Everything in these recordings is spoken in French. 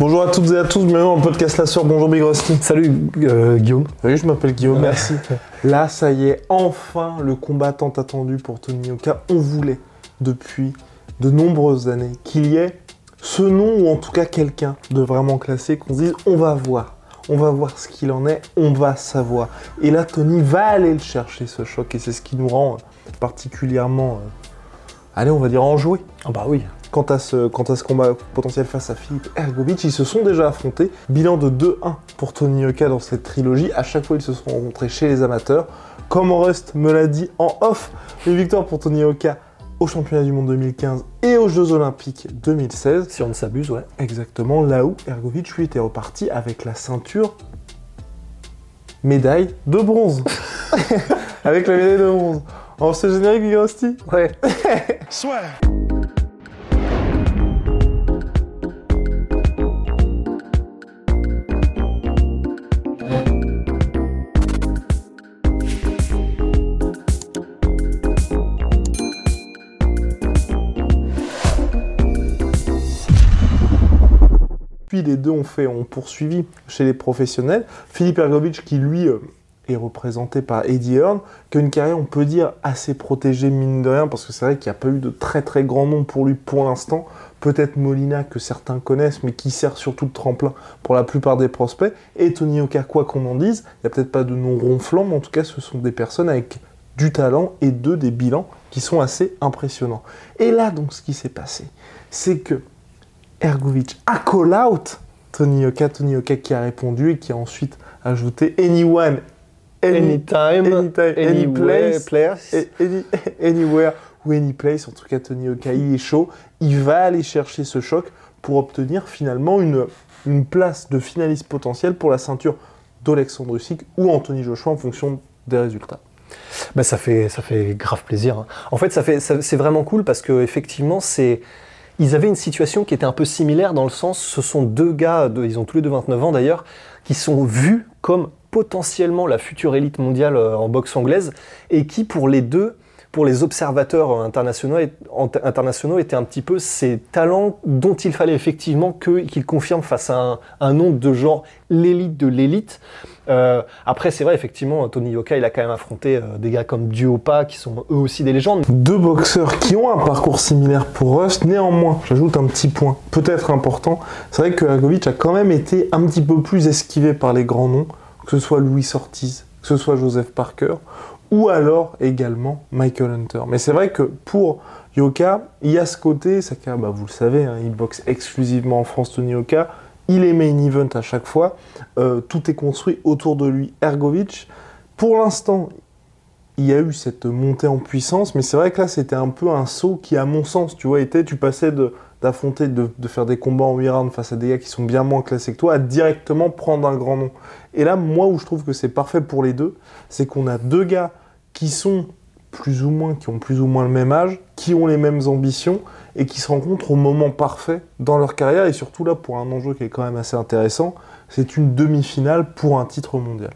Bonjour à toutes et à tous, bienvenue dans le podcast La Sœur. Bonjour Big Rusty. Salut euh, Guillaume. Oui, je m'appelle Guillaume, merci. Là, ça y est, enfin le combat tant attendu pour Tony Oka. On voulait depuis de nombreuses années qu'il y ait ce nom ou en tout cas quelqu'un de vraiment classé qu'on se dise on va voir. On va voir ce qu'il en est, on va savoir. Et là, Tony va aller le chercher, ce choc, et c'est ce qui nous rend particulièrement, euh, allez, on va dire enjoué. Ah bah oui. Quant à, ce, quant à ce combat potentiel face à Philippe Ergovic, ils se sont déjà affrontés. Bilan de 2-1 pour Tony Oka dans cette trilogie. À chaque fois, ils se sont rencontrés chez les amateurs. Comme Rust me l'a dit en off, une victoire pour Tony Oka au championnat du monde 2015 et aux Jeux Olympiques 2016. Si on ne s'abuse, ouais. Exactement, là où Ergovic, lui, était reparti avec la ceinture médaille de bronze. avec la médaille de bronze. En ce générique, Big Rusty Ouais. Puis les deux ont fait, ont poursuivi chez les professionnels. Philippe Ergovic, qui lui euh, est représenté par Eddie Hearn, qui a une carrière, on peut dire, assez protégée, mine de rien, parce que c'est vrai qu'il n'y a pas eu de très très grand nom pour lui pour l'instant. Peut-être Molina, que certains connaissent, mais qui sert surtout de tremplin pour la plupart des prospects. Et Tony Oka, quoi qu'on en dise, il n'y a peut-être pas de nom ronflant, mais en tout cas, ce sont des personnes avec du talent et deux des bilans qui sont assez impressionnants. Et là, donc, ce qui s'est passé, c'est que Ergovic a call out Tony Oka, Tony Oka qui a répondu et qui a ensuite ajouté anyone, any- Anytime, anytime, any place, place. a- any- anywhere ou any place. En tout cas, Tony Oka, il est chaud. Il va aller chercher ce choc pour obtenir finalement une, une place de finaliste potentiel pour la ceinture d'Alexandre Usyk ou Anthony Joshua en fonction des résultats. Bah, ça fait ça fait grave plaisir. hein. En fait, ça fait c'est vraiment cool parce que effectivement, c'est ils avaient une situation qui était un peu similaire dans le sens, ce sont deux gars, ils ont tous les deux 29 ans d'ailleurs, qui sont vus comme potentiellement la future élite mondiale euh, en boxe anglaise et qui pour les deux, pour les observateurs internationaux, internationaux étaient un petit peu ces talents dont il fallait effectivement qu'ils confirment face à un, un nom de genre l'élite de l'élite. Euh, après, c'est vrai, effectivement, Tony Yoka, il a quand même affronté euh, des gars comme Duopa, qui sont eux aussi des légendes. Deux boxeurs qui ont un parcours similaire pour Rust, néanmoins, j'ajoute un petit point, peut-être important, c'est vrai que Ergovic a quand même été un petit peu plus esquivé par les grands noms, que ce soit Louis Ortiz, que ce soit Joseph Parker, ou alors également Michael Hunter. Mais c'est vrai que pour Yoka, il y a ce côté, que, bah, vous le savez, hein, il boxe exclusivement en France, Tony Yoka, il est main event à chaque fois, euh, tout est construit autour de lui. Ergovic, pour l'instant, il y a eu cette montée en puissance, mais c'est vrai que là, c'était un peu un saut qui, à mon sens, tu vois, était, tu passais de d'affronter, de, faire des combats en 8 rounds face à des gars qui sont bien moins classés que toi, à directement prendre un grand nom. Et là, moi, où je trouve que c'est parfait pour les deux, c'est qu'on a deux gars qui sont plus ou moins, qui ont plus ou moins le même âge, qui ont les mêmes ambitions, et qui se rencontrent au moment parfait dans leur carrière, et surtout là, pour un enjeu qui est quand même assez intéressant, c'est une demi-finale pour un titre mondial.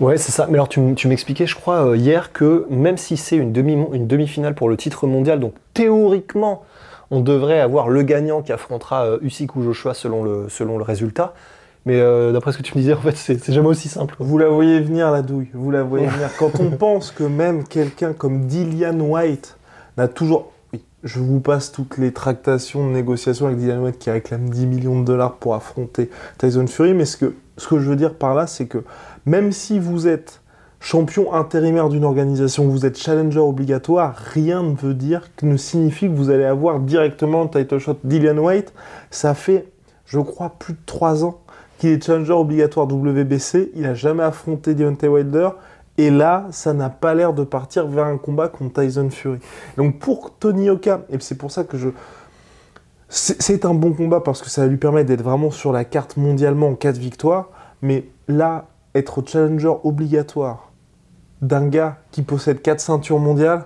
Ouais, c'est ça. Mais alors, tu, m'expliquais, je crois, euh, hier, que même si c'est une demi- une demi-finale pour le titre mondial, donc théoriquement, on devrait avoir le gagnant qui affrontera euh, Usyk ou Joshua selon le, selon le résultat. Mais euh, d'après ce que tu me disais, en fait, c'est jamais aussi simple. Vous la voyez venir, la douille, vous la voyez venir. Quand on pense que même quelqu'un comme Dillian White n'a toujours... Oui, je vous passe toutes les tractations de négociations avec Dillian White qui réclame 10 millions de dollars pour affronter Tyson Fury, mais ce que, ce que je veux dire par là, c'est que même si vous êtes champion intérimaire d'une organisation, vous êtes challenger obligatoire, rien ne veut dire, ne signifie que vous allez avoir directement le title shot. Dillian White, ça fait, je crois, plus de 3 ans qu'il est challenger obligatoire WBC, il n'a jamais affronté Deontay Wilder, et là, ça n'a pas l'air de partir vers un combat contre Tyson Fury. Donc pour Tony Oka, et c'est pour ça que je... c'est un bon combat parce que ça lui permettre d'être vraiment sur la carte mondialement en cas de victoire. Mais là, être challenger obligatoire d'un gars qui possède 4 ceintures mondiales,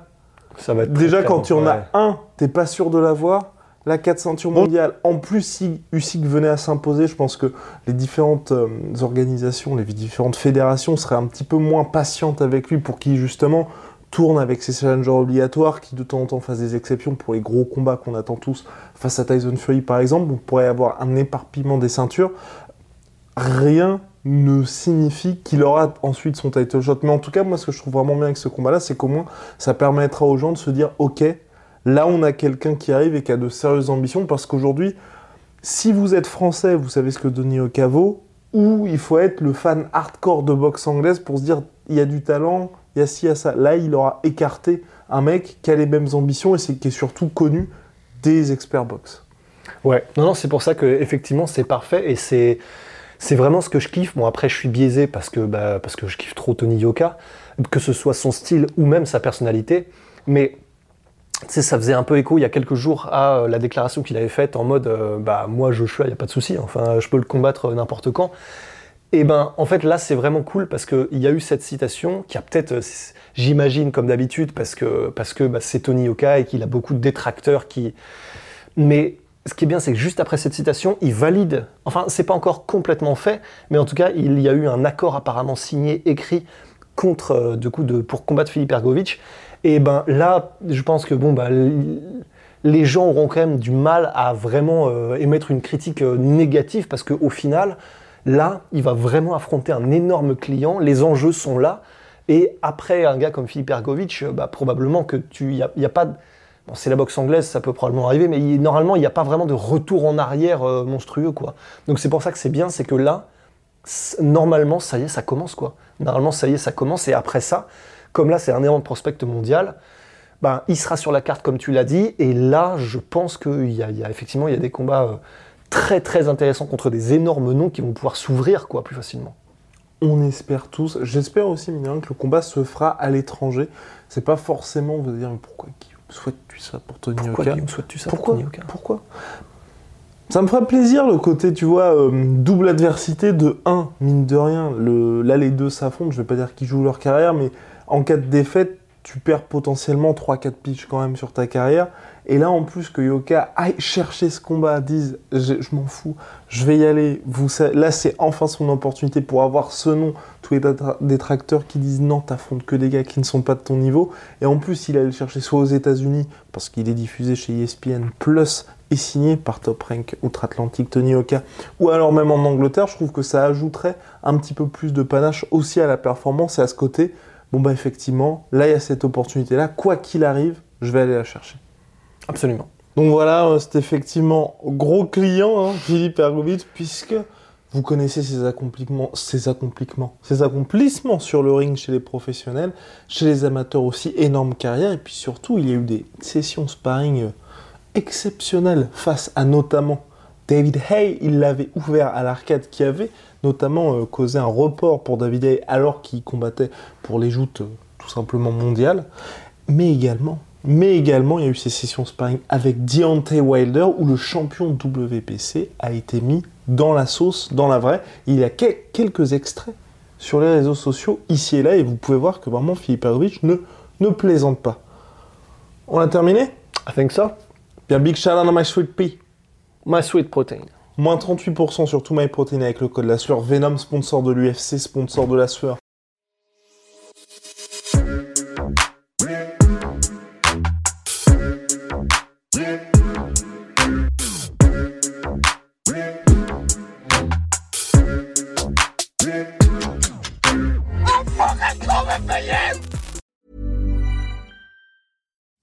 ça va être déjà quand tu en as un, t'es pas sûr de l'avoir. La 4 ceintures mondiales, en plus si Usyk venait à s'imposer, je pense que les différentes euh, organisations, les différentes fédérations seraient un petit peu moins patientes avec lui pour qu'il justement tourne avec ses challengers obligatoires, qui de temps en temps fassent des exceptions pour les gros combats qu'on attend tous face à Tyson Fury par exemple, on pourrait avoir un éparpillement des ceintures. Rien ne signifie qu'il aura ensuite son title shot. Mais en tout cas, moi, ce que je trouve vraiment bien avec ce combat-là, c'est qu'au moins, ça permettra aux gens de se dire, ok, là, on a quelqu'un qui arrive et qui a de sérieuses ambitions, parce qu'aujourd'hui, si vous êtes français, vous savez ce que Denis Oka vaut, ou il faut être le fan hardcore de boxe anglaise pour se dire, il y a du talent, il y a ci, il y a ça. Là, il aura écarté un mec qui a les mêmes ambitions et qui est surtout connu des experts boxe. Ouais, non, non, c'est pour ça que effectivement c'est parfait et c'est c'est vraiment ce que je kiffe. Bon, après, je suis biaisé parce que, bah, parce que je kiffe trop Tony Yoka, que ce soit son style ou même sa personnalité. Mais ça faisait un peu écho il y a quelques jours à euh, la déclaration qu'il avait faite en mode euh, bah moi Joshua, il n'y a pas de souci, enfin je peux le combattre n'importe quand. Et ben en fait là c'est vraiment cool parce qu'il y a eu cette citation qui a peut-être, euh, j'imagine comme d'habitude parce que parce que bah, c'est Tony Yoka et qu'il a beaucoup de détracteurs qui, mais ce qui est bien, c'est que juste après cette citation, il valide. Enfin, c'est pas encore complètement fait, mais en tout cas, il y a eu un accord apparemment signé, écrit contre, euh, pour combattre Philippe Ergovic. Et ben là, je pense que bon, bah, les gens auront quand même du mal à vraiment euh, émettre une critique euh, négative parce qu'au final, là, il va vraiment affronter un énorme client. Les enjeux sont là. Et après un gars comme Philippe Ergovic, bah, probablement que tu, il n'y a, a, pas C'est la boxe anglaise, ça peut probablement arriver, mais normalement, il n'y a pas vraiment de retour en arrière euh, monstrueux, quoi. Donc c'est pour ça que c'est bien, c'est que là, normalement, ça y est, ça commence, quoi. Normalement, ça y est, ça commence, et après ça, comme là, c'est un énorme prospect mondial, ben, il sera sur la carte, comme tu l'as dit, et là, je pense qu'il y, y, a effectivement, il y a des combats euh, très, très intéressants contre des énormes noms qui vont pouvoir s'ouvrir, quoi, plus facilement. On espère tous. J'espère aussi, Minérin, que le combat se fera à l'étranger. C'est pas forcément, vous dire, mais pourquoi souhaites-tu ça pour Tony Pourquoi Oka souhaites-tu ça Pourquoi? Pour Tony Oka Pourquoi? Ça me ferait plaisir le côté, tu vois, euh, double adversité de 1, mine de rien. Le, là, les deux s'affrontent, je vais pas dire qu'ils jouent leur carrière, mais en cas de défaite, tu perds potentiellement 3-4 pitches quand même sur ta carrière. Et là, en plus, que Yoka aille chercher ce combat, dise je, m'en fous, je vais y aller. Vous, là, c'est enfin son opportunité pour avoir ce nom. Tous les détracteurs qui disent non, t'affrontes que des gars qui ne sont pas de ton niveau. Et en plus, il allait le chercher soit aux États-Unis, parce qu'il est diffusé chez ESPN, plus et signé par Top Rank Outre-Atlantique Tony Yoka, ou alors même en Angleterre. Je trouve que ça ajouterait un petit peu plus de panache aussi à la performance et à ce côté. Bon, bah, effectivement, là, il y a cette opportunité-là. Quoi qu'il arrive, je vais aller la chercher. Absolument. Donc voilà, euh, c'est effectivement gros client, hein, Philippe Ergovic, puisque vous connaissez ses accomplissements, ses accomplissements, ses accomplissements sur le ring chez les professionnels, chez les amateurs aussi, énorme carrière, et puis surtout, il y a eu des sessions sparring euh, exceptionnelles face à notamment David Hay, il l'avait ouvert à l'arcade qui avait notamment euh, causé un report pour David Hay alors qu'il combattait pour les joutes tout simplement mondiales, mais également mais également, il y a eu ces sessions sparring avec Deontay Wilder où le champion WPC a été mis dans la sauce, dans la vraie. Il y a quelques extraits sur les réseaux sociaux ici et là et vous pouvez voir que vraiment Philippe Arovic ne, ne plaisante pas. On a terminé? I think so. Bien, big shout out à My Sweet Pea. My Sweet Protein. Moins 38% sur tout My Protein avec le code la sueur. Venom, sponsor de l'UFC, sponsor de la sueur.